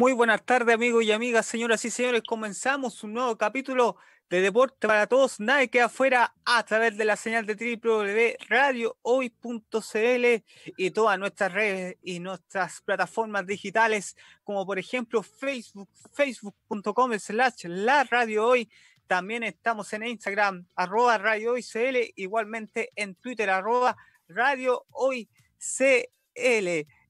Muy buenas tardes, amigos y amigas, señoras y señores. Comenzamos un nuevo capítulo de Deporte para Todos. Nadie queda afuera a través de la señal de www.radiohoy.cl y todas nuestras redes y nuestras plataformas digitales, como por ejemplo Facebook, facebook.com slash la radio hoy. También estamos en Instagram, arroba radio hoy CL, igualmente en Twitter, arroba radio hoy.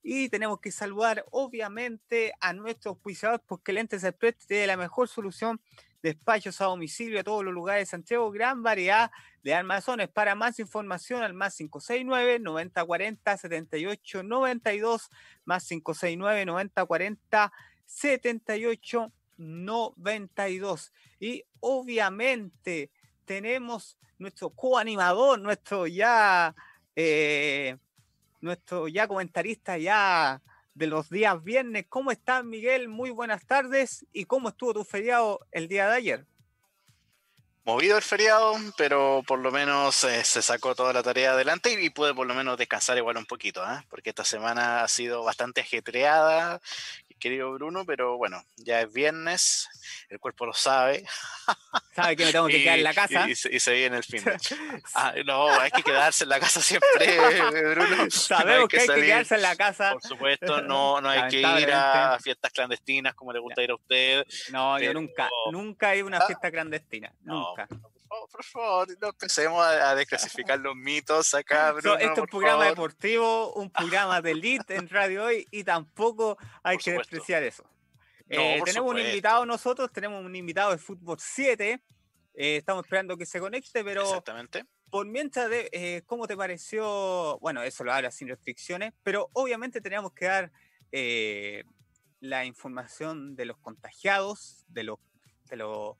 Y tenemos que saludar, obviamente, a nuestros auspiciadores, porque Lentes Express tiene la mejor solución de despachos a domicilio a todos los lugares de Santiago, gran variedad de armazones. Para más información, al más 569 9040 78 92, más 569 9040 78 92. Y obviamente tenemos nuestro coanimador, nuestro ya eh, nuestro ya comentarista ya de los días viernes. ¿Cómo estás, Miguel? Muy buenas tardes. ¿Y cómo estuvo tu feriado el día de ayer? Movido el feriado, pero por lo menos eh, se sacó toda la tarea adelante y, pude por lo menos descansar igual un poquito, ¿eh? porque esta semana ha sido bastante ajetreada querido Bruno, pero bueno, ya es viernes, el cuerpo lo sabe. Sabe que me tengo que quedar en la casa. Y, se, viene el fin. Ah, no, hay que quedarse en la casa siempre, Bruno. Sabemos que, hay que quedarse en la casa. Por supuesto, no, no hay que ir a fiestas clandestinas como le gusta ir a usted. No, yo nunca, nunca he ido a una ah. fiesta clandestina. nunca por favor, no empecemos a, desclasificar los mitos acá, Bruno, Esto es un programa deportivo, un programa de elite en Radio Hoy y tampoco hay que despreciar eso. Eh, tenemos un invitado nosotros, tenemos un invitado de Fútbol 7. Eh, estamos esperando que se conecte, pero Exactamente. por mientras, de, eh, ¿cómo te pareció? Bueno, eso lo habla sin restricciones, pero obviamente teníamos que dar la información de los contagiados, de los, de los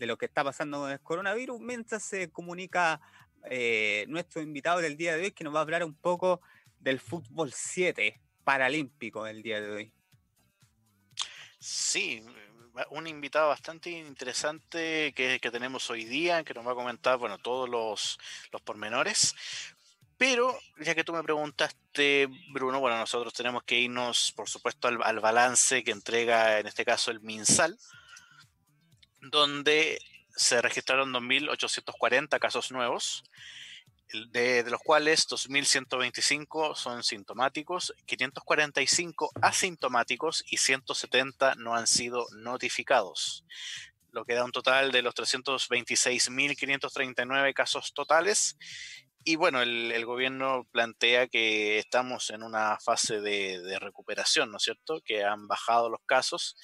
de lo que está pasando con el coronavirus, mientras se comunica eh, nuestro invitado del día de hoy, que nos va a hablar un poco del fútbol 7 paralímpico del día de hoy. Sí, un invitado bastante interesante que, que tenemos hoy día, que nos va a comentar, bueno, todos los, los pormenores. Pero, ya que tú me preguntaste, Bruno, bueno, nosotros tenemos que irnos, por supuesto, al, al balance que entrega, en este caso, el MinSal, donde se registraron 2.840 casos nuevos, de, los cuales 2.125 son sintomáticos, 545 asintomáticos y 170 no han sido notificados, lo que da un total de los 326.539 casos totales. Y bueno, el, gobierno plantea que estamos en una fase de, recuperación, ¿no es cierto? Que han bajado los casos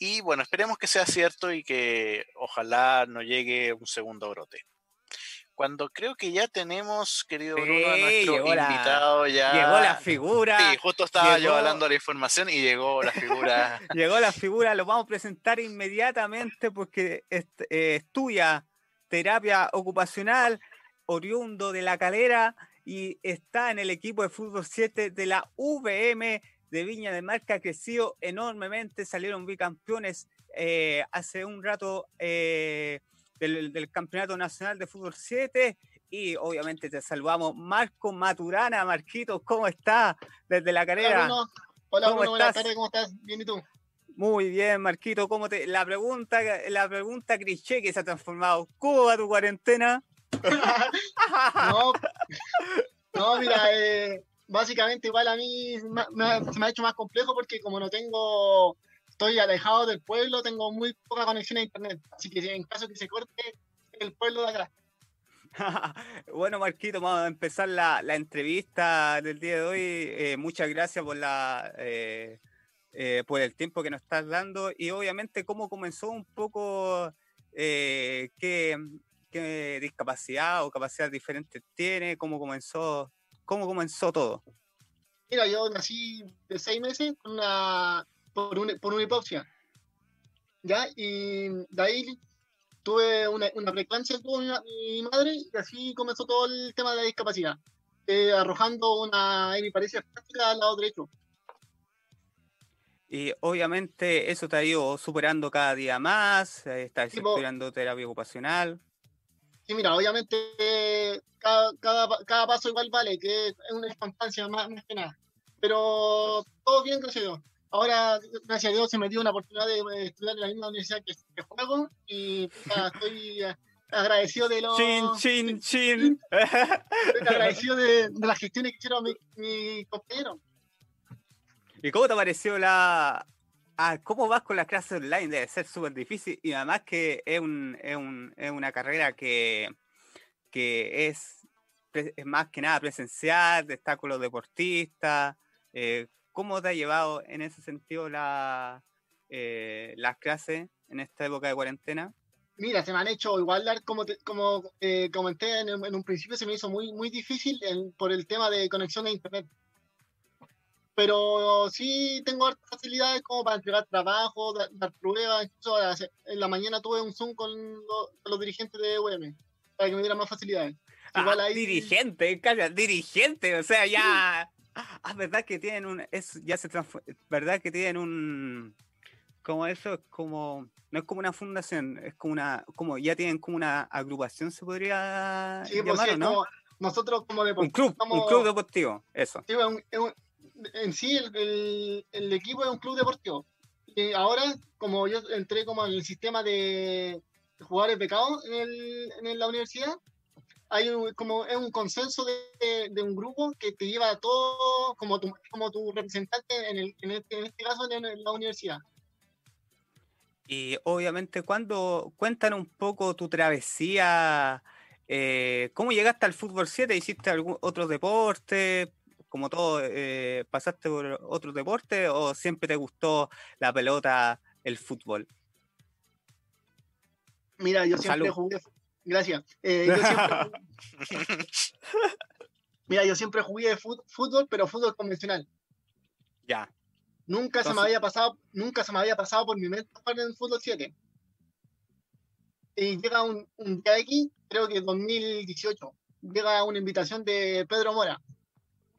y bueno, esperemos que sea cierto y que ojalá no llegue un segundo brote. Cuando creo que ya tenemos, querido Bruno, a nuestro invitado ya. Llegó la figura. Sí, justo estaba yo hablando de la información y llegó la figura. llegó la figura, lo vamos a presentar inmediatamente porque eh, estudia terapia ocupacional, oriundo de la calera y está en el equipo de fútbol 7 de la VM de Viña de Marca ha crecido enormemente, salieron bicampeones eh, hace un rato eh, del, Campeonato Nacional de Fútbol 7 y obviamente te saludamos Marco Maturana, Marquito, ¿cómo estás desde la carrera? Hola, Bruno, buenas tardes, ¿cómo estás? Bien, ¿y tú? Muy bien, Marquito, ¿cómo te...? La pregunta, la pregunta cliché que se ha transformado, ¿cómo va tu cuarentena? no, no, mira, eh, básicamente igual a mí se me ha hecho más complejo porque como no tengo, estoy alejado del pueblo, tengo muy poca conexión a internet. Así que en caso que se corte, el pueblo de atrás. bueno, Marquito, vamos a empezar la, entrevista del día de hoy. Eh, muchas gracias por la eh, eh, por el tiempo que nos estás dando y obviamente cómo comenzó un poco qué, qué discapacidad o capacidad diferentes tiene, cómo comenzó ¿Cómo comenzó todo? Mira, yo nací de seis meses una, por, una hipoxia. ¿Ya? Y de ahí tuve una, una preeclampsia con mi, madre y así comenzó todo el tema de la discapacidad. Eh, arrojando una hemiparesia práctica al lado derecho. Y obviamente eso te ha ido superando cada día más, eh, estás estudiando terapia ocupacional. Sí, mira, obviamente cada, cada, paso igual vale, que es una instancia más, más que nada. Pero todo bien, gracias ahora, gracias a Dios, se me dio una oportunidad de estudiar en la misma universidad que, que juego y estoy eh, agradecido de los... Chin, chin, chin. estoy agradecido de, de las gestiones que hicieron mis mi compañeros. ¿Y cómo te pareció la... Ah, ¿Cómo vas con las clases online? Debe ser súper difícil y además que es, un, es, un, es una carrera que, es, más que nada presencial, está con los deportistas. eh, ¿Cómo te ha llevado en ese sentido eh, las clases en esta época de cuarentena? Mira, se me han hecho igual, como, como eh, comenté en, un- principio, se me hizo muy, difícil por el tema de conexión a internet. Pero sí tengo facilidades como para entregar trabajo, dar, dar pruebas. Incluso en la mañana tuve un Zoom con lo- con los, dirigentes de UM para que me dieran más facilidades. Igual Ah, ahí- dirigente, calla, dirigente, o sea, ya. Ah, verdad que tienen un. Es, ya se verdad que tienen un. Como eso es como. No es como una fundación, es como una. Como ya tienen como una agrupación, se podría Sí, pues, llamar, sí, ¿o ¿no? como nosotros como Un deportistas club, un club deportivo, eso. Sí, es un- es un- en sí el, el- equipo es un club deportivo. Y ahora, como yo entré como en el sistema de jugadores becados en, el- en la universidad, hay un- como es un consenso de, un grupo que te lleva a todo como tu, como tu representante en, el- en este, en este caso en, en la universidad. Y obviamente, cuando cuentan un poco tu travesía, eh, ¿cómo llegaste al fútbol 7? ¿Hiciste algún otro deporte? Como todo, eh, ¿pasaste por otro deporte o siempre te gustó la pelota, el fútbol? Mira, yo siempre Salud. jugué. Gracias. Eh, yo siempre, mira, yo siempre jugué fútbol, pero fútbol convencional. Ya. Nunca se me había pasado, nunca se me había pasado por mi mente jugar en el fútbol 7. Y llega un, un día X, creo que 2018, llega una invitación de Pedro Mora.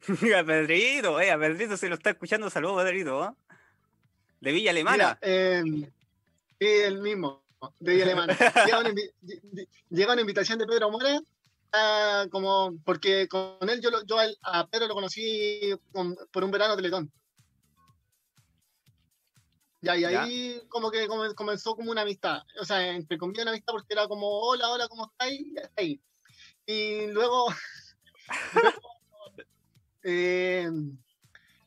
a Pedrito, eh, a Pedrito se lo está escuchando, saludos Pedrito, ¿eh? De Villa Alemana. Mira, eh, sí, el mismo, de Villa Alemana. llega, una, llega invitación de Pedro Mora, ah, como, porque con él yo, yo a Pedro lo conocí con- por un verano de Teletón. Ya, y Ya. ahí como que come- comenzó como una amistad. O sea, entre comillas una amistad porque era como, hola, hola, ¿cómo estáis? Y ahí. Y luego, luego, eh,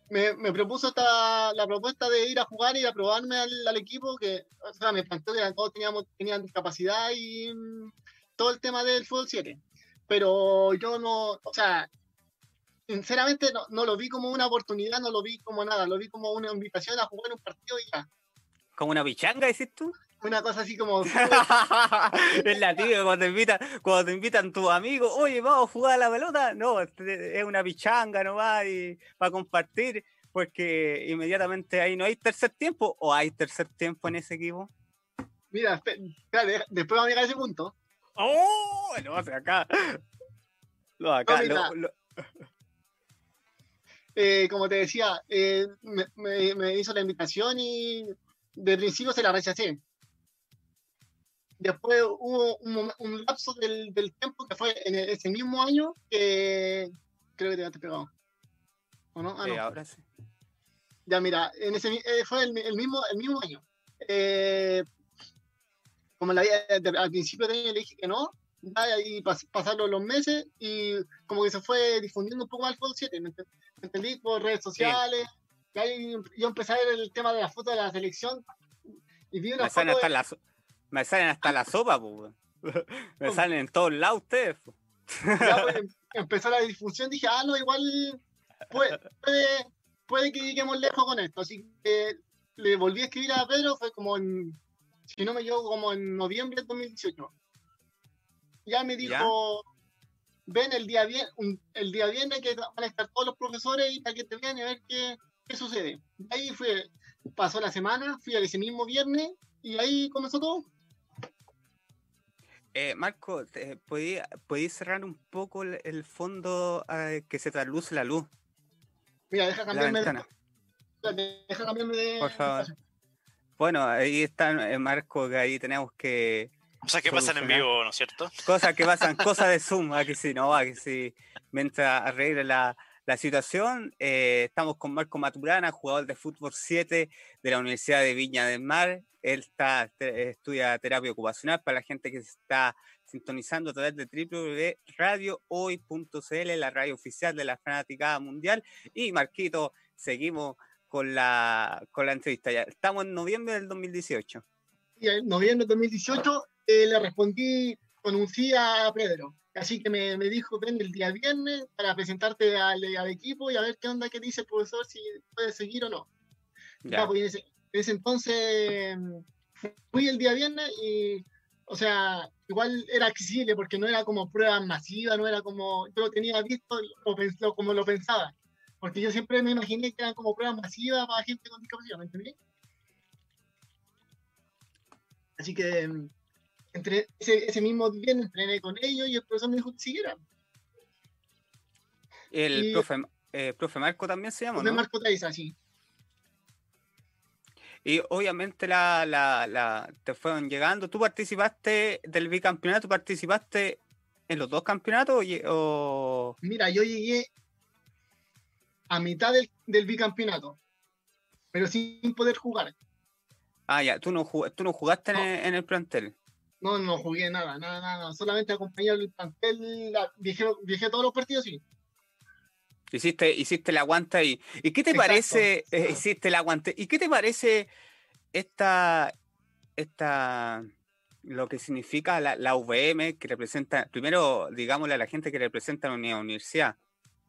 me, me propuso esta, la propuesta de ir a jugar y a probarme al, al equipo, que o sea, me planteó que todos teníamos, tenían discapacidad y mm, todo el tema del fútbol 7. Pero yo no, o sea, sinceramente no, no lo vi como una oportunidad, no lo vi como nada, lo vi como una invitación a jugar un partido y ya. ¿Como una pichanga, decís tú? Una cosa así como, es la cuando te invitan, cuando te invitan tus amigos, oye, vamos a jugar a la pelota. No, es una pichanga nomás y para compartir, porque inmediatamente ahí no hay tercer tiempo o hay tercer tiempo en ese equipo. mira, espérate, después vamos a llegar a ese punto. ¡Oh! No, sea, acá. Acá. No, lo- lo- Eh, como te decía, eh, me, me- me hizo la invitación y de principio se la rechacé. Después hubo un, un lapso del, del tiempo que fue en e- ese mismo año que creo que te habías pegado. ¿O no? Ah, eh, ahora sí. Ya, mira, en ese, eh, fue el, el mismo, el mismo año. Eh, como la, de- al principio de año le dije que no, ya, y pas- pasaron los meses y como que se fue difundiendo un poco más el fútbol 7, ¿me, ent- me entendí? Por redes sociales. Y ahí yo empecé a ver el tema de la foto de la selección y vi una foto de- la, me salen hasta la sopa, weón. Me salen en todos lados ustedes. po. ya, pues, em- empezó la difusión, dije, ah, no, igual puede, puede, puede que lleguemos lejos con esto. Así que le volví a escribir a Pedro, fue como en, si no me equivoco, como en noviembre del 2018. Ya me dijo, ven el día viernes, el día viernes que van a estar todos los profesores y para que te vean y a ver qué, qué sucede. Ahí fue, pasó la semana, fui ese mismo viernes y ahí comenzó todo. Eh, Marco, te- ¿podí, podí cerrar un poco el, el fondo eh, que se trasluce la luz? Mira, deja La cambiarme de, ventana. deja cambiarme de Por favor. Bueno, ahí está eh, Marco, que ahí tenemos que... Cosas que pasan en vivo, ¿no es cierto? Cosas que pasan, cosas de Zoom, aquí sí, no, aquí sí. Mientras arregle la, la situación. Eh, estamos con Marco Maturana, jugador de fútbol 7 de la Universidad de Viña del Mar. Él está, estudia terapia ocupacional para la gente que se está sintonizando a través de www.radiohoy.cl, la radio oficial de la Fanática Mundial. Y Marquito, seguimos con la, con la entrevista. Ya estamos en noviembre del 2018. Y en noviembre del 2018 eh, le respondí con un sí a Pedro. Así que me, me, dijo, ven el día viernes para presentarte al, al, equipo y a ver qué onda que dice el profesor, si puede seguir o no. Ya. pues en, ese, en, ese, entonces fui el día viernes y, o sea, igual era accesible porque no era como prueba masiva, no era como, yo lo tenía visto lo, lo, como lo pensaba. Porque yo siempre me imaginé que eran como pruebas masivas para gente con discapacidad, ¿me entendí? Así que entre ese, ese, mismo día entrené con ellos y el profesor me dijo que siguiera. El y, profe, eh, profe, Marco también se llama, profe ¿no? Marco Taiza, sí. Y obviamente la, la, la, te fueron llegando. ¿Tú participaste del bicampeonato? ¿Participaste en los dos campeonatos? O... Mira, yo llegué a mitad del, del bicampeonato, pero sin poder jugar. Ah, ya, tú no, tú no jugaste no. En, el, en, el, plantel. No, no jugué nada, nada, nada. Solamente acompañé al plantel, viajé, todos los partidos, sí. Hiciste, hiciste el aguante ahí. ¿Y qué te Exacto. parece? Eh, hiciste el aguante. ¿Y qué te parece esta, esta, lo que significa la, la VM que representa, primero, digámosle a la gente que representa la universidad,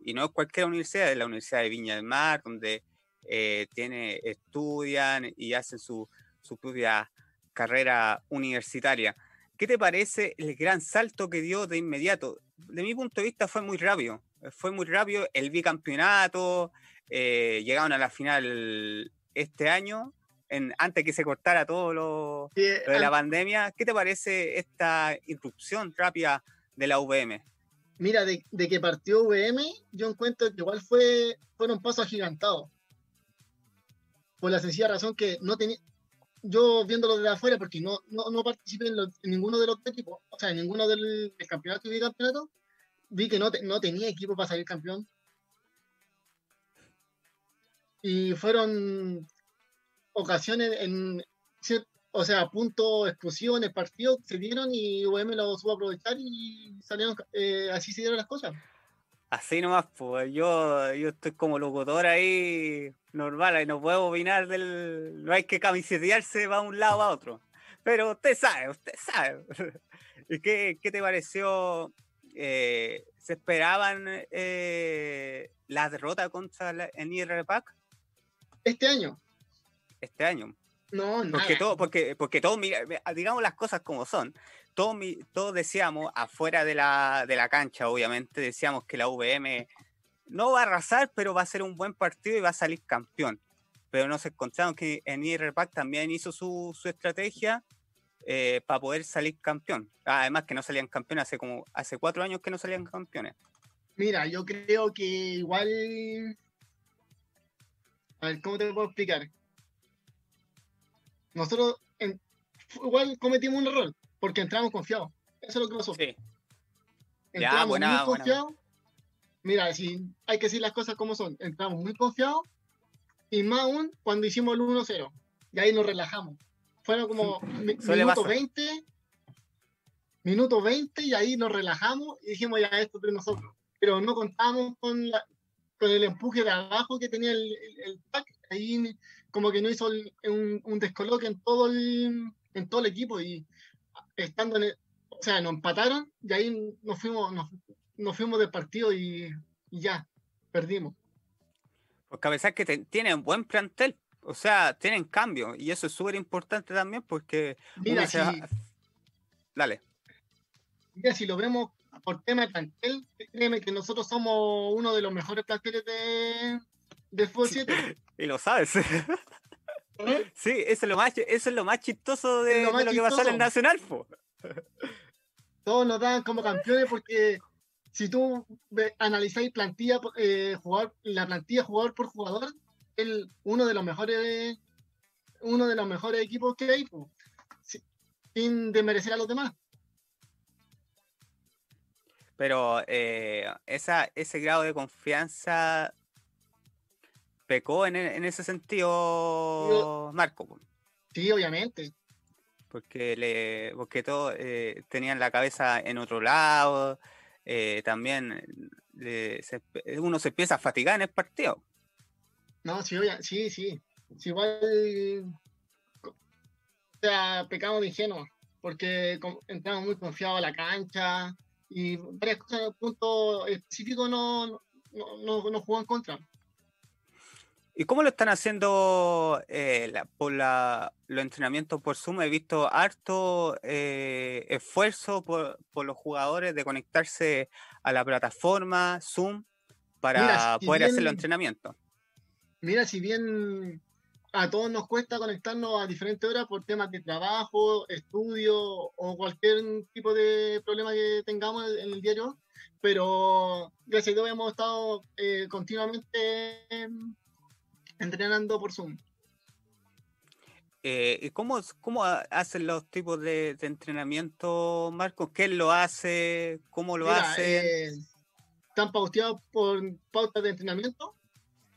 y no es cualquier universidad, es la Universidad de Viña del Mar, donde eh, tiene, estudian y hacen su, su propia carrera universitaria. ¿Qué te parece el gran salto que dio de inmediato? De mi punto de vista fue muy rápido, fue muy rápido el bicampeonato, eh, llegaron a la final este año, en, antes que se cortara todo lo, Sí, lo de la an- pandemia. ¿Qué te parece esta irrupción rápida de la VM? Mira, de, de que partió VM, yo encuentro que igual fue, fueron pasos agigantados. Por la sencilla razón que no tenía. Yo viéndolo desde afuera, porque no, no, no participé en, lo- ninguno de los equipos, o sea, en ninguno del, campeonato y bicampeonato, vi que no, te- no tenía equipo para salir campeón. Y fueron ocasiones en, o sea, puntos exclusivos en el partido que se dieron y VM lo supo aprovechar y salieron, eh, así se dieron las cosas. Así nomás, pues yo, yo estoy como locutor ahí normal, y no puedo opinar del. No hay que camisetearse para un lado a otro. Pero usted sabe, usted sabe. ¿Y qué, qué te pareció? eh, ¿Se esperaban eh, la derrota contra la, el IRPAC Este año, este año? no, nada. Porque todo, porque, porque mira, digamos las cosas como son. Todos, todos decíamos, afuera de la, de la cancha, obviamente, decíamos que la VM no va a arrasar, pero va a ser un buen partido y va a salir campeón. Pero nos encontramos que en IRPAC también hizo su, su estrategia eh, para poder salir campeón. Además que no salían campeones hace como hace cuatro años que no salían campeones. Mira, yo creo que igual. A ver, ¿cómo te puedo explicar? Nosotros igual cometimos un error, porque entramos confiados. Eso es lo que pasó. Sí. Entramos buena, muy buena. confiados. Mira, si hay que decir las cosas como son. Entramos muy confiados. Y más aún cuando hicimos el 1-0. Y ahí nos relajamos. Fueron como minuto pasar. 20. Minuto 20 y ahí nos relajamos y dijimos ya esto es de nosotros. Pero no contábamos con, la- con el empuje de abajo que tenía el, el, el pack. Ahí como que no hizo el- un, un descoloque en todo el, en todo el equipo y estando en el, o sea, nos empataron y ahí nos fuimos, nos, nos fuimos del partido y, y ya, perdimos. Porque a pesar que te- tienen buen plantel, o sea, tienen cambio. Y eso es súper importante también porque Mira, si, va- Dale. mira, si lo vemos por tema de plantel, créeme que nosotros somos uno de los mejores planteles de, del fútbol 7. Y lo sabes. Sí, eso es lo más, eso es lo más chistoso de, Es lo de más lo que pasó en el. Nacional, po. Todos nos dan como campeones porque si tú analizáis plantilla, eh, jugador, la plantilla jugador por jugador, el uno de los mejores uno de los mejores equipos que hay, po, sin desmerecer a los demás. Pero eh, esa, ese grado de confianza pecó en, en ese sentido, Marco. Sí, obviamente. Porque, le, porque todos eh, tenían la cabeza en otro lado. Eh, también uno se empieza a fatigar en el partido. No, sí, sí, sí. igual. O sea, pecamos de ingenuo. Porque entramos muy confiados a la cancha y varias cosas en el punto específico no, no, no, no jugó en contra. ¿Y cómo lo están haciendo eh, por la, los entrenamientos por Zoom? He visto harto eh, esfuerzo por, los jugadores de conectarse a la plataforma Zoom para poder hacer los entrenamientos. Mira, si bien a todos nos cuesta conectarnos a diferentes horas por temas de trabajo, estudio o cualquier tipo de problema que tengamos en el diario, pero gracias a Dios hemos estado eh, continuamente entrenando por Zoom. Eh, ¿cómo, ¿Cómo hacen los tipos de, entrenamiento, Marcos? ¿Quién lo hace? ¿Cómo lo hace? Eh, están pauteados por pautas de entrenamiento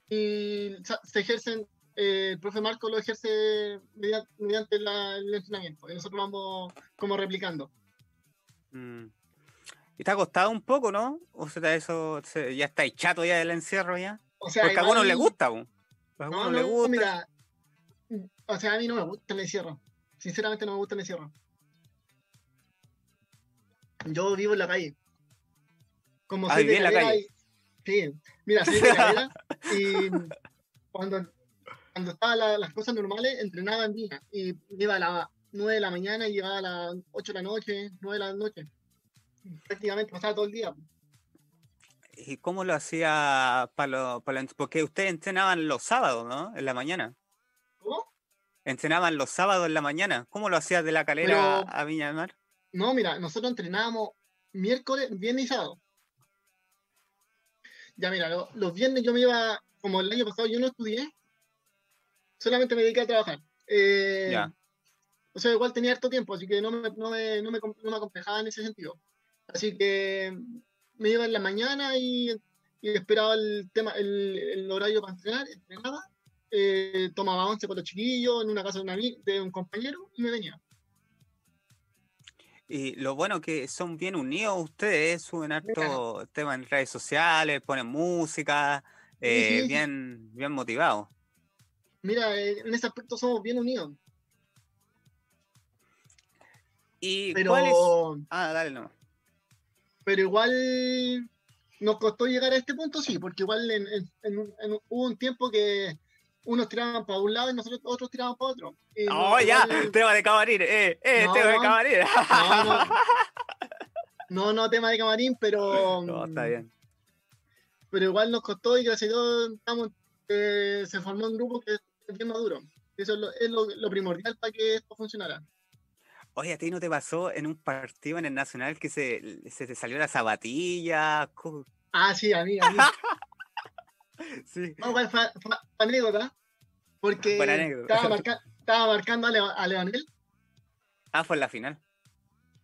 y se ejercen, eh, el profe Marco lo ejerce mediante, el entrenamiento y nosotros vamos como replicando. Mm. ¿Y te ha costado un poco, no? ¿O sea, eso ya está chato ya del encierro ya? O sea, Porque a algunos les gusta. No, no, mira. O sea, a mí no me gusta el encierro. Sinceramente no me gusta el encierro. Yo vivo en la calle. Como ah, soy de la calle. sí, mira, soy de calera y cuando, cuando estaban las cosas normales entrenaba en Vina y iba a las 9 de la mañana y llegaba a las 8 de la noche, 9 de la noche. Prácticamente pasaba todo el día. ¿Y cómo lo hacía para, para Porque ustedes entrenaban los sábados, ¿no? En la mañana. ¿Cómo? Entrenaban los sábados en la mañana. ¿Cómo lo hacías de la calera a Viña del Mar? No, mira, nosotros entrenábamos miércoles, viernes y sábado. Ya, mira, los, viernes yo me iba, como el año pasado yo no estudié, solamente me dediqué a trabajar. Eh, ya. O sea, igual tenía harto tiempo, así que no me, no me, no me, no me acomplejaba en ese sentido. Así que me iba en la mañana y, esperaba el tema, el, horario para entrenar, entrenaba, eh, tomaba once con los chiquillos en una casa de, un compañero y me venía. Y lo bueno que son bien unidos ustedes, suben harto tema en redes sociales, ponen música, eh, bien, bien motivados. Mira, eh, en ese aspecto somos bien unidos. ¿Y Pero... Ah, dale no pero igual nos costó llegar a este punto, sí, porque igual en, hubo un tiempo que unos tiraban para un lado y nosotros otros tiraban para otro. oh, ya, tema de camarín, eh, eh, tema de camarín. No, no, tema de camarín, pero. No, está bien. Pero igual nos costó y gracias a Dios estamos, eh, se formó un grupo que es bien maduro. Eso es, lo, es lo primordial para que esto funcionara. Oye, ¿a ti no te pasó en un partido en el Nacional que se, se te salió la zapatilla? Ah, sí, a mí, a mí. sí. No, fue, fue, anécdota. Porque Estaba, marcando a, Leonel. Ah, fue en la final.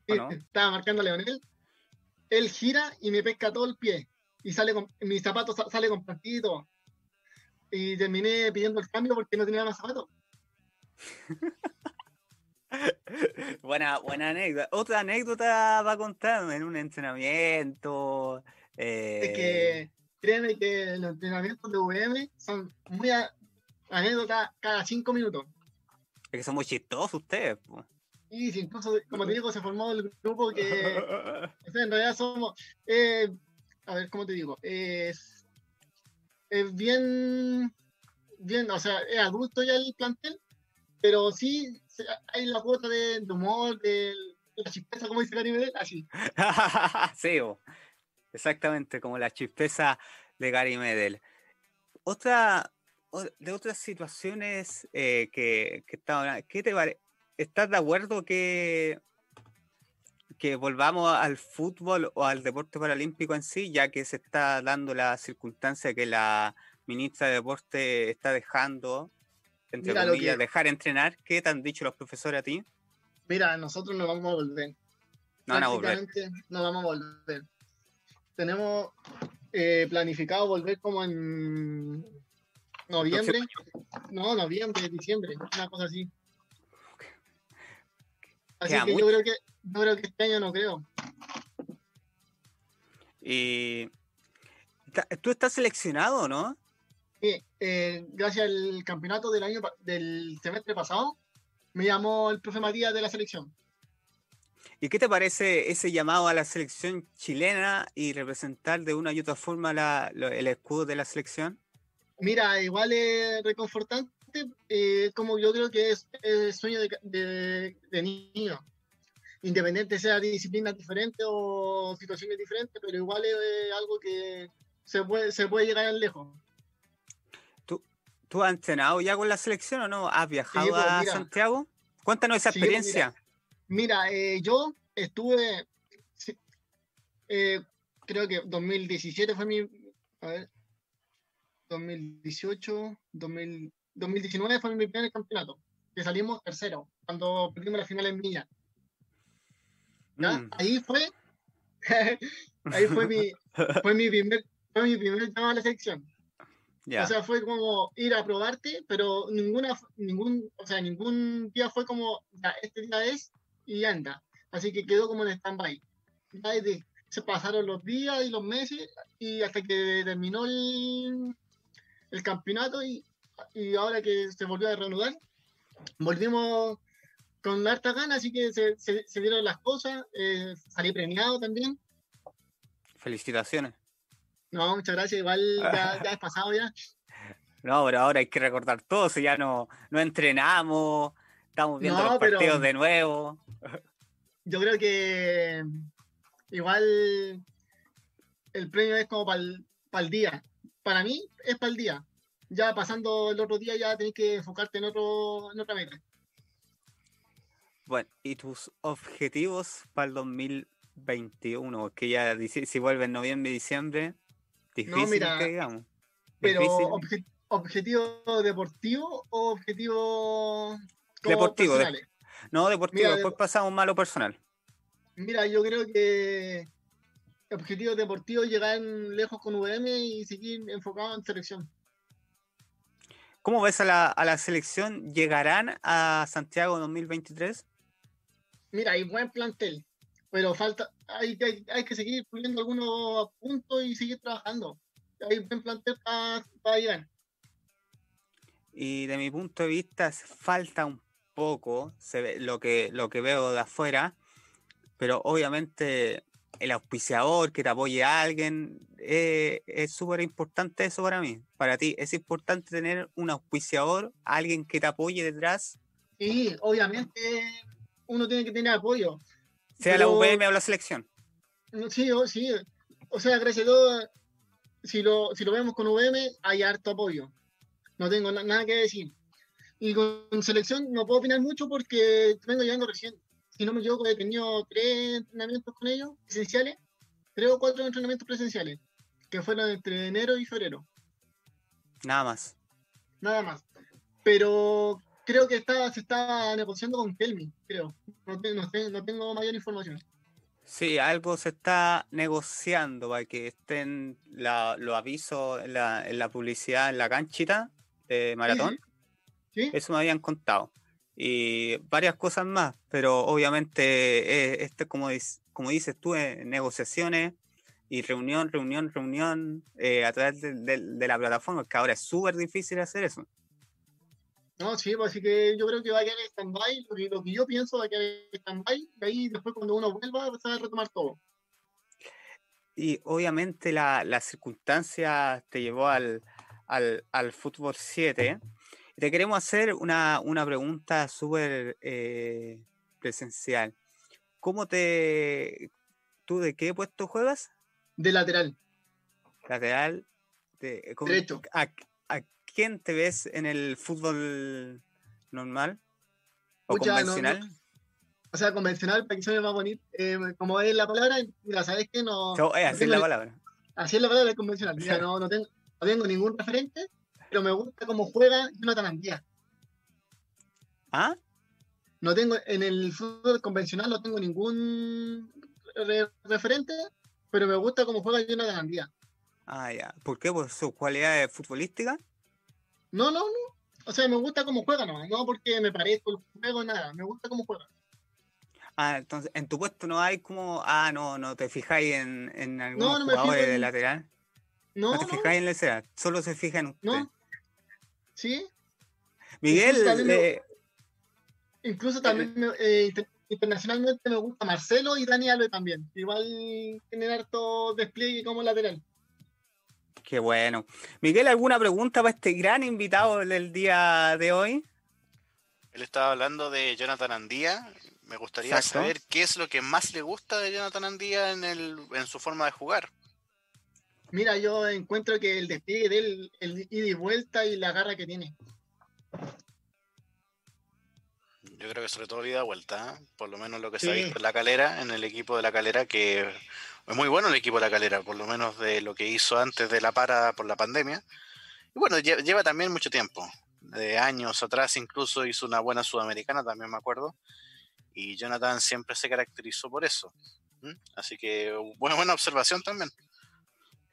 Estaba marcando a Leonel. Él gira y me pesca todo el pie. Y sale con, mi zapato sale con partido. Y terminé pidiendo el cambio porque no tenía más zapatos. buena, buena anécdota. Otra anécdota va a contar en un entrenamiento. Es que eh, créeme que los entrenamientos de VM son muy anécdotas cada cinco minutos. Es que son muy chistosos ustedes. Y sí, incluso, como te digo, se formó el grupo que en realidad somos, eh, a ver, ¿cómo te digo? Es, es bien, bien, o sea, es adulto ya el plantel, pero sí hay la cuota de, humor, de la chispeza, como dice Gary Medel, así. sí, exactamente, como la chispeza de Gary Medel. Otra, de otras situaciones eh, que, que ¿qué te ¿Estás de acuerdo que, que volvamos al fútbol o al deporte paralímpico en sí, ya que se está dando la circunstancia que la ministra de Deporte está dejando entre comillas, dejar entrenar. ¿Qué te han dicho los profesores a ti? Mira, nosotros no vamos a volver. No van a volver. No vamos a volver. tenemos eh, planificado volver como en noviembre. No, noviembre, diciembre, una cosa así. Así Queda que yo creo que, yo creo que este año no creo. Y tú estás seleccionado, ¿no? Eh, gracias al campeonato del año del semestre pasado, me llamó el profe Matías de la selección. ¿Y qué te parece ese llamado a la selección chilena y representar de una y otra forma la- lo- el escudo de la selección? Mira, igual es reconfortante, eh, como yo creo que es el sueño de, de, de niño. Independiente sea de disciplinas diferentes o situaciones diferentes, pero igual es algo que se puede, se puede llegar lejos. ¿Tú has entrenado ya con la selección o no? ¿Has viajado pues, a mira. Santiago? Cuéntanos esa Sí, pues, experiencia. Mira, eh, yo estuve, eh, creo que 2017 fue mi, a ver, 2018, 2000, 2019 fue mi primer campeonato, que salimos tercero, cuando perdimos la final en. ¿ya? Mm. Ahí fue, ahí fue mi, fue mi primer, fue mi primer llamado a la selección. O sea, fue como ir a probarte, pero ninguna, ningún, o sea, ningún día fue como, ya, este día es y anda. Así que quedó como en stand-by. Se pasaron los días y los meses y hasta que terminó el, el campeonato y, y ahora que se volvió a reanudar, volvimos con harta ganas, así que se, se- se dieron las cosas, eh, salí premiado también. Felicitaciones. No, muchas gracias, igual ya, ya es pasado ya. No, pero ahora hay que recordar todo, si ya no, no entrenamos, estamos viendo No, los pero- partidos de nuevo. yo creo que igual el premio es como para el día. Para mí es para el día. Ya pasando el otro día ya tenés que enfocarte en, otro, en otra meta. Bueno, ¿y tus objetivos para el 2021? Que ya si vuelve en noviembre y diciembre, difícil mira, que digamos. Pero obje- objetivo deportivo o objetivo Deportivo, de-? No, deportivo, mira, después pasamos malo personal. Mira, yo creo que objetivo deportivo es llegar lejos con VM y seguir enfocado en selección. ¿Cómo ves a la, a la selección? ¿Llegarán a Santiago 2023? Mira, hay buen plantel, pero falta, hay, que- hay que seguir puliendo algunos puntos y seguir trabajando. Hay buen plantel para llegar. Y de mi punto de vista falta un poco se ve, lo, que, lo que veo de afuera, pero obviamente el auspiciador que te apoye a alguien eh, es súper importante eso para mí. Para ti, ¿es importante tener un auspiciador, alguien que te apoye detrás, Y obviamente uno tiene que tener apoyo. Sea la Pero- UPM o la selección? No, Sí, sí. O sea, gracias a Dios, si lo, si lo vemos con VM, hay harto apoyo. No tengo na- nada que decir. Y con selección no puedo opinar mucho porque vengo llegando recién. Si no me equivoco, he tenido tres entrenamientos con ellos, presenciales, tres o cuatro entrenamientos presenciales, que fueron entre enero y febrero, Nada más. nada más. Pero creo que está, se está negociando con Kelmi, creo. No, te- no sé, no tengo mayor información. Sí, algo se está negociando para que estén la- los avisos en la, en la publicidad en la canchita de maratón. ¿Sí? Eso me habían contado. Y varias cosas más, pero obviamente eh, este, como, como dices tú, eh, negociaciones y reunión, reunión, reunión eh, a través de, de- de la plataforma, que ahora es súper difícil hacer eso. No, sí, pues así que yo creo que va a quedar en stand-by. Lo que, lo que yo pienso va a quedar en stand-by. Y ahí después cuando uno vuelva se va a retomar todo. Y obviamente la, la circunstancia te llevó al, al, al fútbol 7. Y te queremos hacer una, una pregunta súper eh, presencial. ¿Cómo te... ¿Tú de qué puesto juegas? De lateral, Lateral. De, con- derecho. ¿a, a quién te ves en el fútbol normal? ¿O Pucha, no- no- convencional? O sea, convencional, para que suene más bonito. Eh, como es la palabra, mira, ¿sabes qué? No, So, eh, así es la palabra. así es la palabra convencional. Mira, no, no, tengo, no tengo ningún referente, pero me gusta cómo juega Jonathan Andía. ¿Ah? No tengo, en el fútbol convencional no tengo ningún re- referente, pero me gusta cómo juega Jonathan Andía. Ah, ya. ¿Por qué? ¿Por sus cualidades futbolísticas? No, no, no. O sea, me gusta cómo juega nomás, no porque me parezco el juego, nada. Me gusta cómo juega. Ah, entonces, en tu puesto no hay como. Ah, no, no te fijáis en, en algunos no jugadores fijo de en- lateral. No, No, te no, fijáis en la escena, solo se fija en usted. no. Sí, Miguel, Incluso también me- eh, incluso también me- eh, inter- internacionalmente me gusta Marcelo y Dani Alves también. Igual tienen harto despliegue como lateral. Qué bueno. Miguel, ¿alguna pregunta para este gran invitado del día de hoy? Él estaba hablando de Jonathan Andía. Me gustaría Exacto. saber qué es lo que más le gusta de Jonathan Andía en, el, en su forma de jugar. Mira, yo encuentro que el despliegue de él, el ida y vuelta y la garra que tiene. Yo creo que sobre todo ida vuelta, ¿eh? por lo menos lo que se ha visto en la calera, en el equipo de la calera, que es muy bueno el equipo de la calera, por lo menos de lo que hizo antes de la para por la pandemia. Y bueno, lle- lleva también mucho tiempo, de años atrás incluso hizo una buena sudamericana, también me acuerdo. Y Jonathan siempre se caracterizó por eso. Así que buena, buena observación también.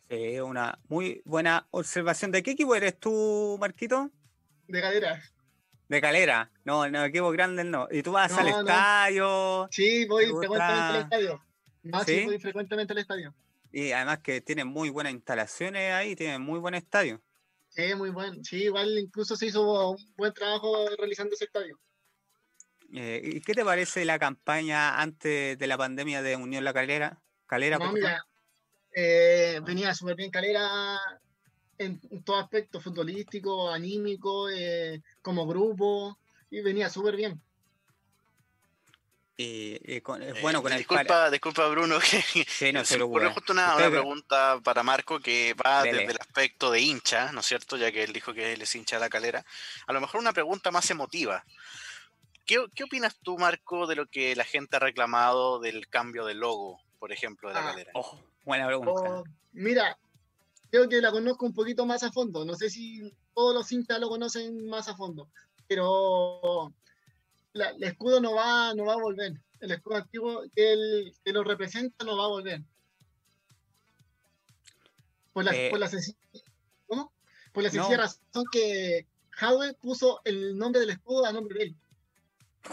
Sí, una muy buena observación. ¿De qué equipo eres tú, Marquito? De cadera. De Calera. No, no, equipo grande no. ¿Y tú vas No, al no. estadio? Sí, voy ¿Te gusta? frecuentemente al estadio. Sí, voy frecuentemente al estadio. Y además que tienen muy buenas instalaciones ahí, tienen muy buen estadio. Sí, muy bueno. Sí, igual incluso se hizo un buen trabajo realizando ese estadio. Eh, ¿Y qué te parece la campaña antes de la pandemia de Unión La Calera? Calera, No, mira, eh, venía súper bien Calera en, en todo aspecto, futbolístico, anímico, eh, como grupo, y venía súper bien. Y, y con- Eh, bueno, con el disculpa, disculpa Bruno, que Sí, no se me ocurrió justo una, una pregunta para Marco que va Dele. desde el aspecto de hincha, ¿no es cierto? Ya que él dijo que él es hincha de la calera. A lo mejor una pregunta más emotiva. ¿Qué, qué opinas tú, Marco, de lo que la gente ha reclamado del cambio de logo, por ejemplo, de la Ah, calera? Oh, buena pregunta. Oh, mira, creo que la conozco un poquito más a fondo. No sé si todos los hinchas lo conocen más a fondo, pero la- el escudo no va, no va a volver. El escudo antiguo que, el- que lo representa no va a volver. Por la, Eh, por la senci- ¿Cómo? Por la no. sencilla razón que Howe puso el nombre del escudo a nombre de él.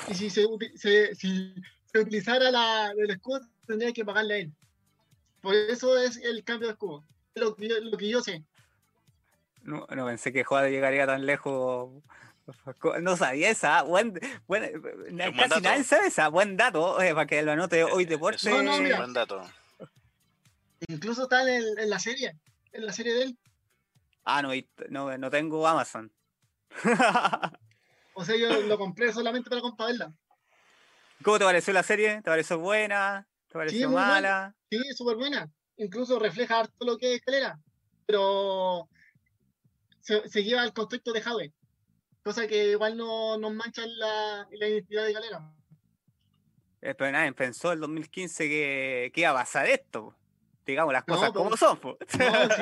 Y si se, se- si se utilizara la, el escudo, tendría que pagarle a él. Por eso es el cambio de escudo. Es lo lo que yo sé. No, no pensé que Juárez llegaría tan lejos. No sabía esa. Buen, buen- buen casi dato. nadie sabe esa. Buen dato, eh, para que lo anote hoy Eh, deporte. eso No, no, es un mira. buen dato. Incluso está en, el- en la serie. En la serie de él. Ah, no, no, no tengo Amazon. O sea, yo lo compré solamente para compararla. ¿Cómo te pareció la serie? ¿Te pareció buena? ¿Te pareció buena. mala? Sí, es súper buena. Incluso refleja harto lo que es escalera. Pero se, se lleva al contexto de Howe. Cosa que igual no nos mancha la, la identidad de galera. Eh, Pero nadie pensó en 2015 que, que iba a pasar esto. Digamos las No, cosas po. como son. No,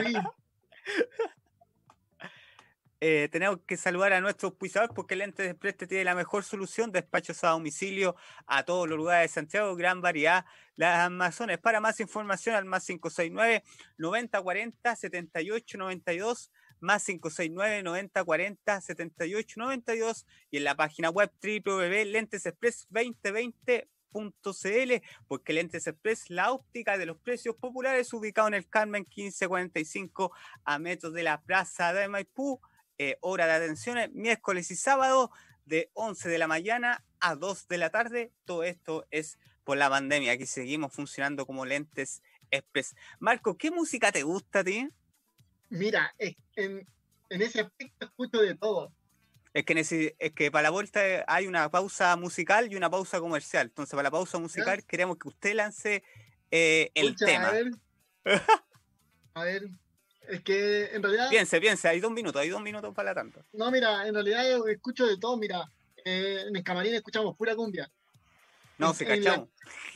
sí. Eh, tenemos que saludar a nuestros auspiciadores porque Lentes de Preste tiene la mejor solución, despachos a domicilio a todos los lugares de Santiago, gran variedad. Las Amazones, para más información al más 569 9040 7892 más 569 9040 7892 y en la página web www.lentesexpress2020.cl porque Lentes Express, la óptica de los precios populares, ubicado en el Carmen 1545 a metros de la Plaza de Maipú. Eh, hora de atenciones, miércoles y sábado de 11 de la mañana a 2 de la tarde. Todo esto es por la pandemia. Aquí seguimos funcionando como lentes express. Marco, ¿qué música te gusta a ti? Mira, en, en ese aspecto escucho de todo. Es que, es que para la vuelta eh, hay una pausa musical y una pausa comercial. Entonces, para la pausa musical queremos que usted lance eh, el tema. A ver. A ver. Es que en realidad. Piense, piense, hay dos minutos, hay dos minutos para la tanta. No, mira, en realidad yo escucho de todo. Mira, eh, en el camarín escuchamos pura cumbia. No, En- se en cachamos.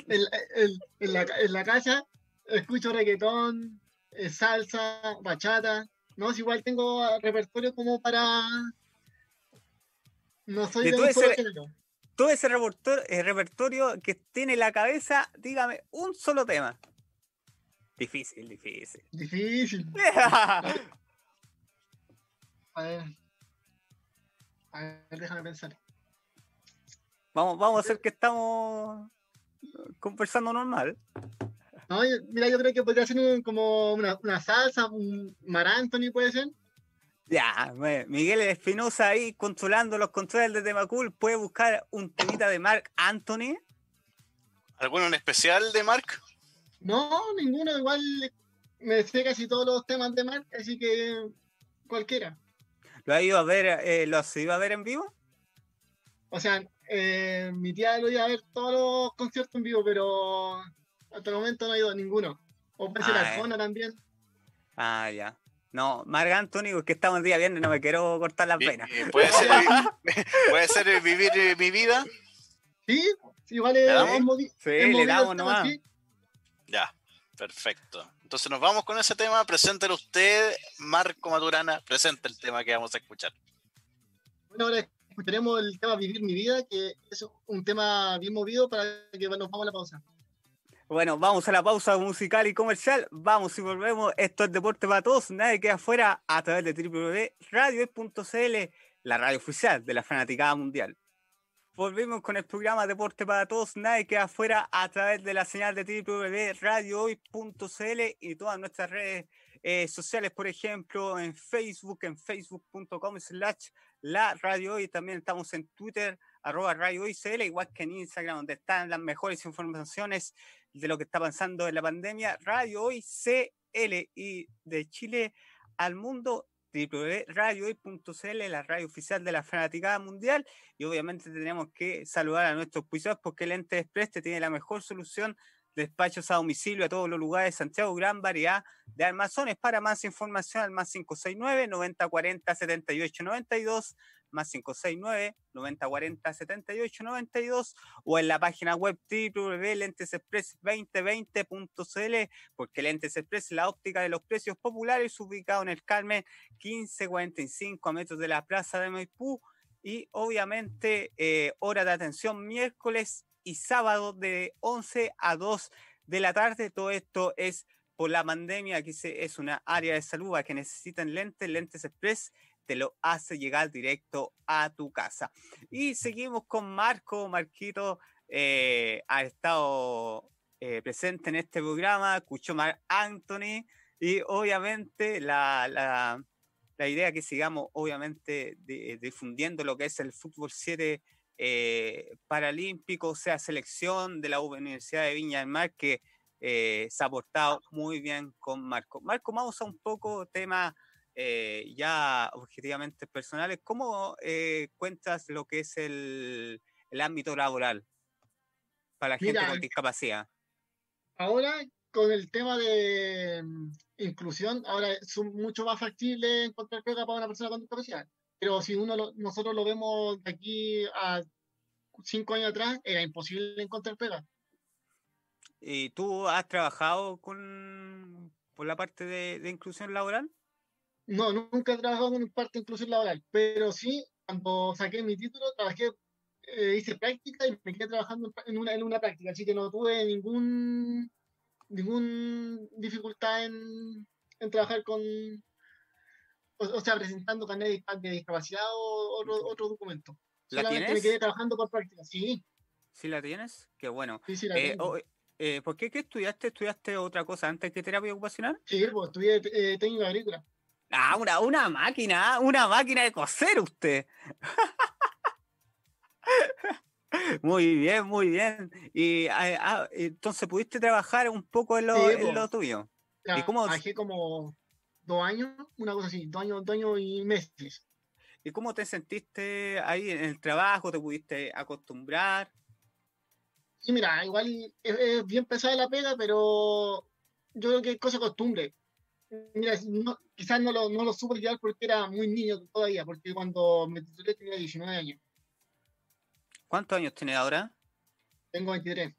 En, la- en- en la, en la casa escucho reggaetón, eh, salsa, bachata. No, si igual tengo ah, repertorio como para. No soy De de todo un solo ese- género. Todo ese repertorio, repertorio que tiene en la cabeza, dígame un solo tema. Difícil, difícil. Difícil. A ver. A ver, déjame pensar. Vamos, vamos a hacer que estamos conversando normal. No, yo- mira, yo creo que podría ser un- como una, una salsa, un Mar Anthony puede ser. Ya, Miguel Espinosa ahí controlando los controles de Temacul. Puede buscar un temita de Mark Anthony. ¿Alguno en especial de Mark? No, ninguno, igual me sé casi todos los temas de Mark, así que cualquiera. ¿Lo ha ido a ver, eh, lo has ido a ver en vivo? O sea, eh, mi tía lo iba a ver todos los conciertos en vivo, pero hasta el momento no ha ido a ninguno. O puede ser Ah, eh. Arjona también. Ah, ya. No, Marc Anthony, porque estamos el día viernes, no me quiero cortar las venas. eh, ¿Puede ser, vi- puede ser vivir eh, mi vida? Sí, sí, igual es, Sí, le damos nomás. sí. Ya, perfecto. Entonces nos vamos con ese tema. Preséntelo usted, Marco Maturana. Presenta el tema que vamos a escuchar. Bueno, ahora escucharemos el tema Vivir mi vida, que es un tema bien movido para que nos vamos a la pausa. Bueno, vamos a la pausa musical y comercial. Vamos y volvemos. Esto es Deporte para Todos. Nadie queda afuera a través de www.radio.cl, la radio oficial de la fanaticada mundial. Volvemos con el programa Deporte para Todos. Nadie queda afuera a través de la señal de www.radiohoy.cl y todas nuestras redes eh, sociales, por ejemplo, en Facebook, en facebook.com slash la radio hoy. También estamos en Twitter, arroba radio igual que en Instagram, donde están las mejores informaciones de lo que está pasando en la pandemia. Radio Hoy CL y de Chile al mundo www.radiohoy.cl, la radio oficial de la fanaticada mundial. Y obviamente tenemos que saludar a nuestros auspiciadores porque el Ente Express te tiene la mejor solución de despachos a domicilio a todos los lugares de Santiago, gran variedad de armazones. Para más información al más 569 9040 7892 más 569 9040 7892 o en la página web www.lentesexpress2020.cl porque Lentes Express, la óptica de los precios populares, ubicado en el Carmen 1545 a metros de la Plaza de Maipú y obviamente eh, hora de atención miércoles y sábado de 11 a 2 de la tarde. Todo esto es por la pandemia, aquí es una área de salud a que necesitan lentes, Lentes Express te lo hace llegar directo a tu casa. Y seguimos con Marco, Marquito, eh, ha estado eh, presente en este programa, escuchó Mark Anthony y obviamente la, la, la idea que sigamos obviamente de, difundiendo lo que es el fútbol 7 eh, paralímpico, sea selección de la Universidad de Viña del Mar que eh, se ha portado muy bien con Marco. Marco, vamos a un poco tema eh, ya objetivamente personales, ¿cómo eh, cuentas lo que es el, el, ámbito laboral para la gente con discapacidad? Ahora, con el tema de mm, inclusión, ahora es mucho más factible encontrar pega para una persona con discapacidad. Pero si uno lo- nosotros lo vemos de aquí a cinco años atrás, era imposible encontrar pega. ¿Y tú has trabajado con por la parte de, de inclusión laboral? No, nunca he trabajado en parte de inclusión laboral, pero sí, cuando saqué mi título, trabajé, eh, hice práctica y me quedé trabajando en una, en una práctica, así que no tuve ningún ningún dificultad en, en trabajar con, o, o sea, presentando carnet de, disca- de discapacidad o otro, otro documento. ¿La Solamente tienes? me quedé trabajando por práctica, sí, ¿Sí la tienes? Qué bueno. sí, sí, la Eh, tengo. o- eh, ¿Por qué, qué estudiaste? ¿Estudiaste otra cosa antes que terapia ocupacional? Sí, pues estudié eh, técnica agrícola. Ah, una, una máquina, una máquina de coser usted. Muy bien, muy bien. Y ah, ah, entonces pudiste trabajar un poco en lo, Sí, en po. lo tuyo. ¿Y cómo- Trabajé como dos años, una cosa así, dos años, dos años y meses. ¿Y cómo te sentiste ahí en el trabajo? ¿Te pudiste acostumbrar? Sí, mira, igual y es, es bien pesada la pega, pero yo creo que es cosa de costumbre. Mira, no- quizás no lo, no lo supe llevar porque era muy niño todavía, porque cuando me titulé tenía 19 años, ¿Cuántos años tienes ahora? tengo 23.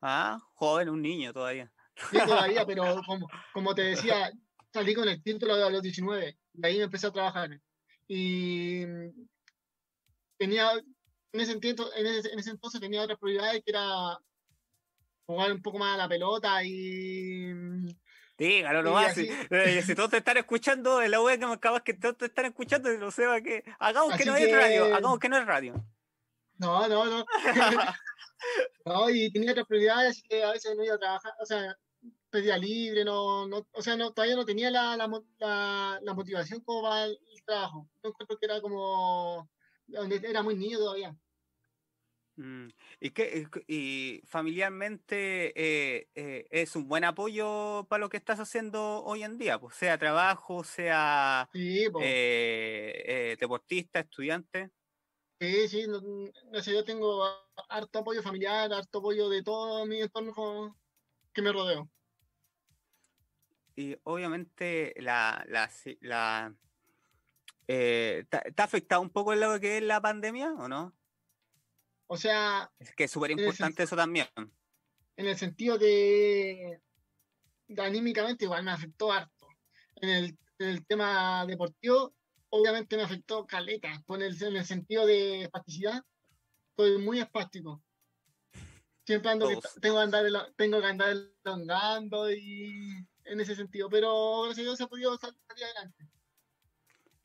Ah, joven, un niño todavía. Sí, todavía, pero como, como te decía, salí con el título a los 19, de ahí me empecé a trabajar. Y tenía, en ese, tiempo- en ese, en ese entonces tenía otras prioridades que era jugar un poco más a la pelota y Dígalo nomás. Si, eh, si todos te están escuchando, es la web que me acabas que todos te están escuchando, no sé que. Hagamos que no es radio, hagamos que no es radio. No, no, no. no, y tenía otras prioridades, así que a veces no iba a trabajar, o sea, pedía libre, no, no, o sea, no, todavía no tenía la, la, la, motivación como para el trabajo. Yo encuentro que era como, era muy niño todavía. Mm, ¿Y, qué, y familiarmente eh, eh, es un buen apoyo para lo que estás haciendo hoy en día? Pues sea trabajo, sea eh, deportista, estudiante. Sí, sí, no, sé, yo tengo harto apoyo familiar, harto apoyo de todo mi entorno que me rodeo. Y obviamente la, la, la ¿te, ha afectado un poco lo que es la pandemia o no? O sea... Es que es súper importante eso también. En el sentido de, anímicamente igual me afectó harto. En el, tema deportivo, obviamente me afectó caleta. Con el, en el sentido de espasticidad, estoy muy espástico. Siempre ando tengo, que andar, tengo que andar elongando y en ese sentido. Pero gracias a Dios se ha podido salir adelante.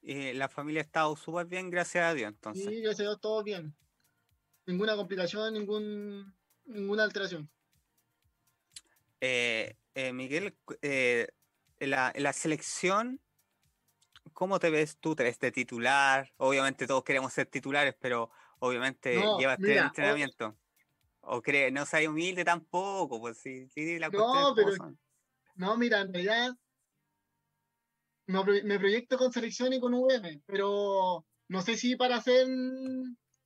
Y la familia ha estado súper bien, gracias a Dios, entonces. Sí, gracias a Dios, todo bien ninguna complicación, ningún, ninguna alteración. Eh, eh, Miguel, eh, la, la, selección, ¿cómo te ves tú? ¿Te ves de titular? Obviamente todos queremos ser titulares, pero obviamente llevas este entrenamiento. O, crees, no seas humilde tampoco, pues sí, sí la No, pero, no, mira, en realidad me proyecto con selección y con VM, pero no sé si para ser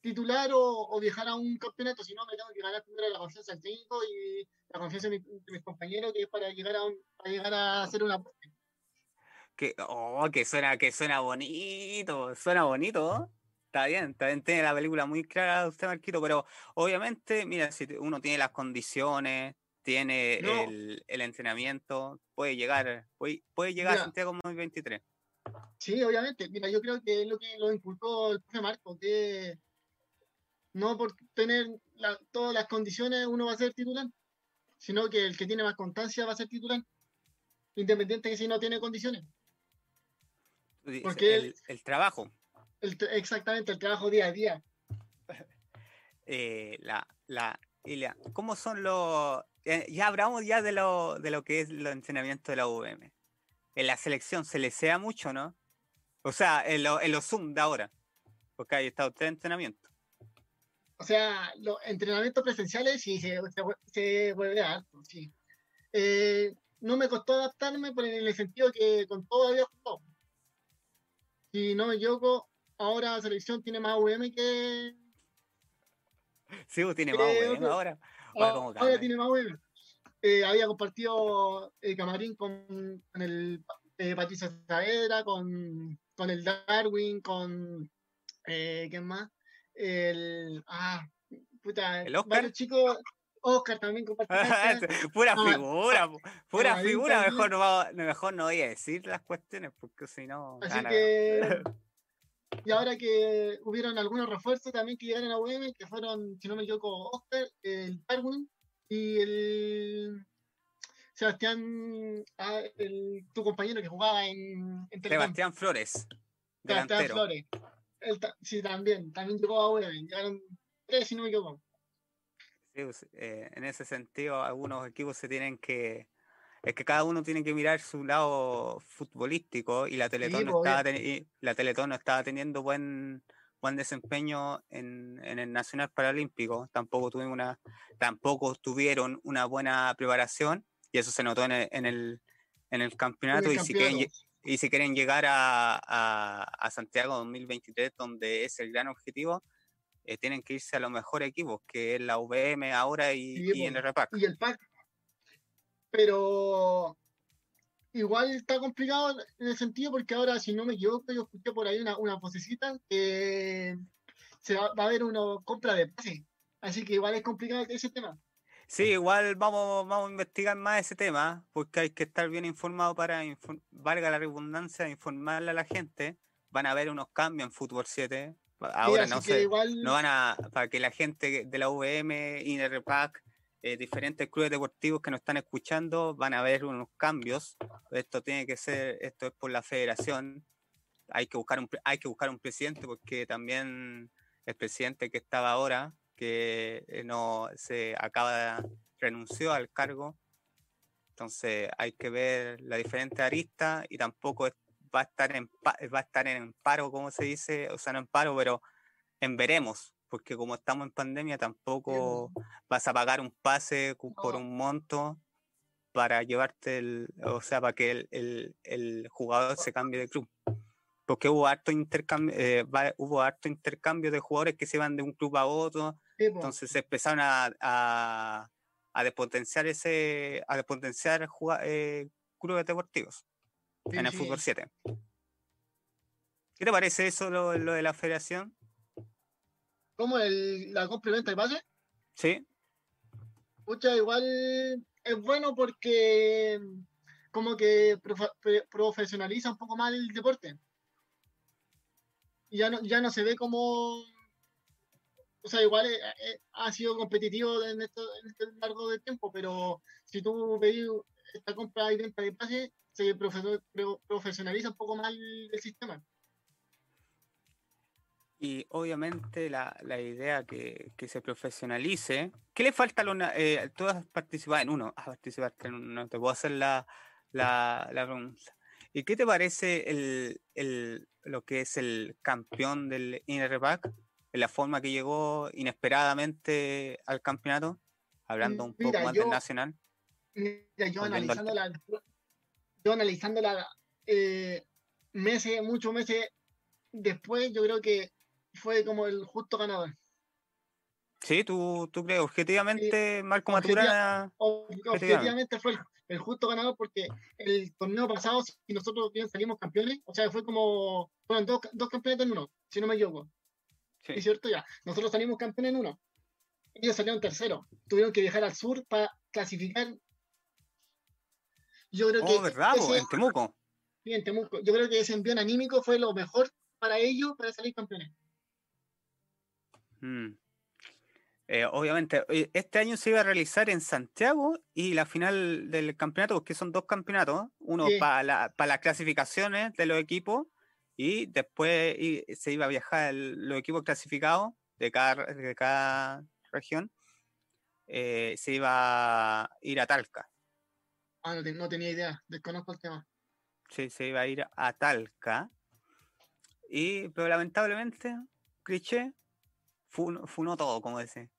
titular o, viajar a un campeonato, si no me tengo que ganar primero la confianza del técnico y la confianza de, mis compañeros, que es para llegar a, para llegar a hacer una que, oh, que suena, que suena bonito, suena bonito. Está bien, también tiene la película muy clara usted, Marquito, pero obviamente, mira, si uno tiene las condiciones, tiene el, el, entrenamiento, puede llegar, puede, puede llegar a Santiago 2023. Sí, obviamente. Mira, yo creo que es lo que lo inculcó el profe Marco, que no por tener todas las condiciones uno va a ser titular, sino que el que tiene más constancia va a ser titular, independiente de que si no tiene condiciones. Porque el, trabajo. exactamente, el trabajo día a día. Eh, la, la, ¿Cómo son los... Eh, ya hablamos ya de lo, de lo que es el entrenamiento de la UVM. En la selección se le sea mucho, ¿no? O sea, en, en los Zoom de ahora. Porque ahí está usted entrenamiento o sea, los entrenamientos presenciales sí se, se, vuelve alto, sí. Eh, no me costó adaptarme por en el sentido que con todo había jugado. Si no me equivoco, ahora la selección tiene más VM que. Sí, pues, tiene más VM ahora. Ahora, tiene más VM. Eh, había compartido el camarín con, el eh, Patricia Saavedra, con, con el Darwin, con. Eh, ¿Quién más? El. Ah, puta. ¿El Oscar? chicos. Oscar también pura figura, pura figura. Mejor no, mejor no voy a decir las cuestiones porque si no. Así que. Y ahora que hubieron algunos refuerzos también que llegaron a UM, que fueron, si no me equivoco, Oscar, el Darwin y el Sebastián, ah, el, tu compañero que jugaba en, en Sebastián Flores. Sebastián Flores sí, también, también llegó a una, llegaron tres si no me equivoco. Sí, pues, eh, en ese sentido, algunos equipos se tienen que. Es que cada uno tiene que mirar su lado futbolístico y la Teletón, no, pues, estaba la Teletón no estaba teniendo buen buen desempeño en, en, el Nacional Paralímpico. Tampoco tuvimos una, tampoco tuvieron una buena preparación y eso se notó en el, en el, en el campeonato. y si quieren, y si quieren llegar a, a, Santiago 2023, donde es el gran objetivo, eh, tienen que irse a los mejores equipos, que es la VM ahora y, y, el RPAC. Y el PAC. Pero igual está complicado en el sentido porque ahora, si no me equivoco, yo escuché por ahí una, una vocecita que se va, a haber una compra de pase. Así que igual es complicado ese tema. Sí, igual vamos, vamos a investigar más ese tema, porque hay que estar bien informado para, valga la redundancia, informarle a la gente. Van a haber unos cambios en Fútbol 7. Ahora no sé, no van a, para que la gente de la VM Repac eh, diferentes clubes deportivos que nos están escuchando van a haber unos cambios. Esto tiene que ser, esto es por la federación. Hay que buscar un, hay que buscar un presidente porque también el presidente que estaba ahora, que eh, no se acaba, renunció al cargo. Entonces hay que ver la diferente arista y tampoco va a estar en va a estar en paro, como se dice, o sea, no en paro, pero en veremos, porque como estamos en pandemia tampoco vas a pagar un pase por un monto para llevarte el, o sea, para que el, jugador se cambie de club. Porque hubo harto intercambio, eh, hubo harto intercambio de jugadores que se van de un club a otro, entonces se empezaron a, a, a despotenciar ese, a despotenciar eh, clubes deportivos en el fútbol 7. ¿Qué te parece eso lo, lo de la federación? ¿Cómo el, la complementa de pase? Sí. Pucha, igual es bueno porque como que profesionaliza un poco más el deporte. Ya no, ya no se ve como. O sea, igual eh, eh, ha sido competitivo en, este largo de tiempo, pero si tú veis esta compra y venta de pase, se profesionaliza un poco más el sistema. Y obviamente la, la idea que, que, se profesionalice. ¿Qué le falta a los... Eh, tú has participado en uno, has participado te puedo hacer la, la, la pregunta. ¿Y qué te parece el, el, lo que es el campeón del INRPAC? En la forma que llegó inesperadamente al campeonato, hablando un poco más del nacional. Mira, yo analizándola, yo analizándola eh, meses, muchos meses después, yo creo que fue como el justo ganador. Sí, tú, tú crees, objetivamente Marco Maturana. Objetivamente fue el, justo ganador porque el torneo pasado, si nosotros bien salimos campeones, o sea, fue como. Fueron dos, dos campeones en uno, si no me equivoco. Sí. ¿Es cierto? Ya. Nosotros salimos campeones en uno. Ellos salieron tercero. Tuvieron que viajar al sur para clasificar. Yo creo oh, que. ¿verdad? en Temuco. Sí, en Temuco. Yo creo que ese envío anímico fue lo mejor para ellos para salir campeones. Mm. Eh, obviamente, este año se iba a realizar en Santiago y la final del campeonato, porque son dos campeonatos, uno para, la, para las clasificaciones de los equipos y después se iba a viajar los equipos clasificados de cada, de cada región, eh, se iba a ir a Talca. Ah, no, no, tenía idea, desconozco el tema. Sí, se iba a ir a Talca. Y, pero lamentablemente, cliché, funó, todo, como dice.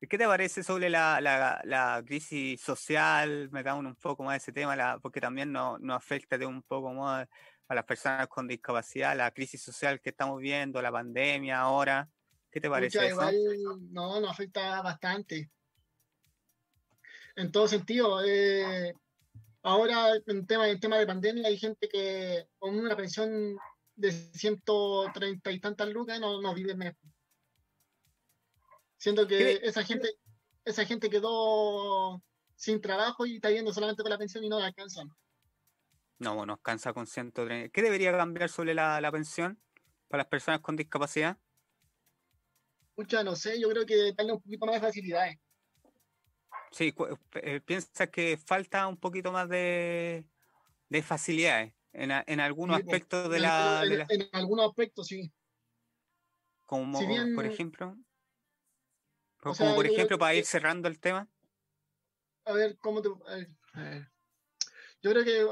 ¿Qué te parece sobre la, la, crisis social? Me da un, poco más ese tema, la, porque también nos no afecta de un poco más a las personas con discapacidad, la crisis social que estamos viendo, la pandemia ahora. ¿Qué te parece? eso? no, nos afecta bastante. En todo sentido. Eh, ahora, en tema, en tema de pandemia, hay gente que con una pensión de 130 y tantas lucas no, no vive mejor. Siento que esa gente, esa gente quedó sin trabajo y está yendo solamente con la pensión y no la alcanzan. No, nos cansa con 130. ¿Qué debería cambiar sobre la, pensión para las personas con discapacidad? Mucha, no sé, yo creo que darle un poquito más de facilidades. Sí, eh, piensa que falta un poquito más de, facilidades en, en algunos pues, aspectos de, la, en, algunos aspectos, sí. Como, por ejemplo como por ejemplo, para ir cerrando el tema. A ver, ¿cómo te.? Yo creo que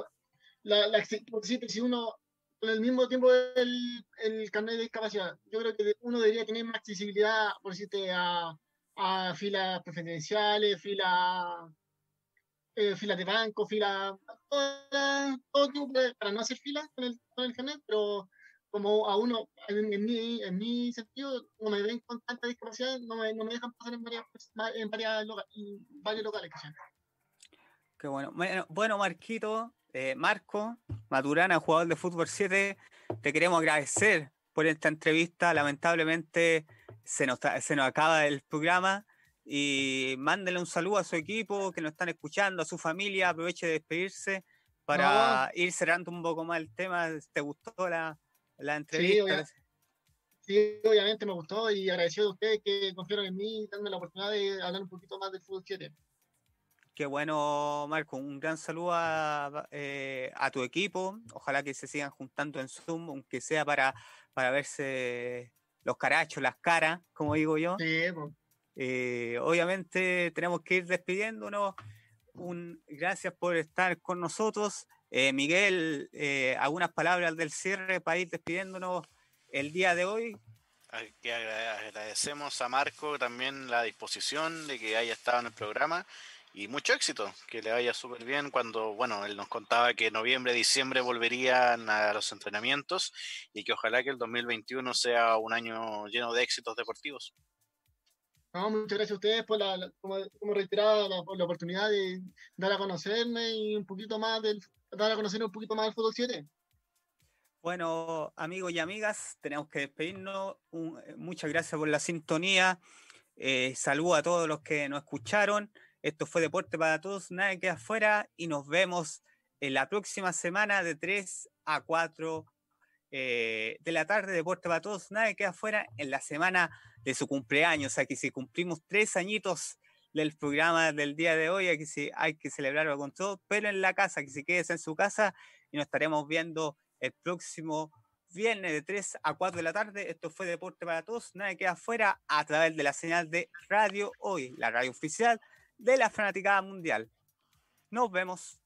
la, la, si uno, con el mismo tiempo el, el carnet de discapacidad, yo creo que uno debería tener más accesibilidad, por decirte, a, a filas preferenciales, filas eh, filas de banco, filas, todo, tipo para no hacer filas con el, con el carnet, pero como a uno, en, mi, en mi sentido, no me ven con tanta discapacidad, no me, no me dejan pasar en varias, en varias en varios locales. Qué bueno. Bueno, Marquito, eh, Marco, Maturana, jugador de fútbol 7, te queremos agradecer por esta entrevista. Lamentablemente se nos, se nos acaba el programa y mándele un saludo a su equipo que nos están escuchando, a su familia, aproveche de despedirse para ir cerrando un poco más el tema. ¿Te gustó la, la entrevista. Sí, obviamente me gustó y agradecido a ustedes que confiaron en mí darme la oportunidad de hablar un poquito más del fútbol 7. Qué bueno, Marco. Un gran saludo a, eh, a, tu equipo. Ojalá que se sigan juntando en Zoom, aunque sea para, para verse los carachos, las caras, como digo yo. Sí, pues. eh, obviamente tenemos que ir despidiéndonos. Un, gracias por estar con nosotros. Eh, Miguel, eh, algunas palabras del cierre para ir despidiéndonos el día de hoy. Que agradecemos a Marco también la disposición de que haya estado en el programa y mucho éxito, que le vaya súper bien cuando, bueno, él nos contaba que noviembre, diciembre volverían a los entrenamientos y que ojalá que el 2021 sea un año lleno de éxitos deportivos. No, muchas gracias a ustedes por la, como, como reiterada, la, por la oportunidad de dar a conocerme y un poquito más del, dar a conocer un poquito más del fútbol 7. Bueno, amigos y amigas, tenemos que despedirnos. Un, muchas gracias por la sintonía. Eh, saludo a todos los que nos escucharon. Esto fue Deporte para Todos, nada queda afuera y nos vemos en la próxima semana de 3 a 4 eh, de la tarde. Deporte para Todos, nada queda afuera en la semana de su cumpleaños. Que si cumplimos tres añitos del programa del día de hoy, aquí sí hay que celebrarlo con todo, pero en la casa, que se quede en su casa y nos estaremos viendo el próximo viernes de 3 a 4 de la tarde. Esto fue Deporte para Todos, nada queda afuera a través de la señal de Radio Hoy, la radio oficial de la fanaticada mundial. Nos vemos.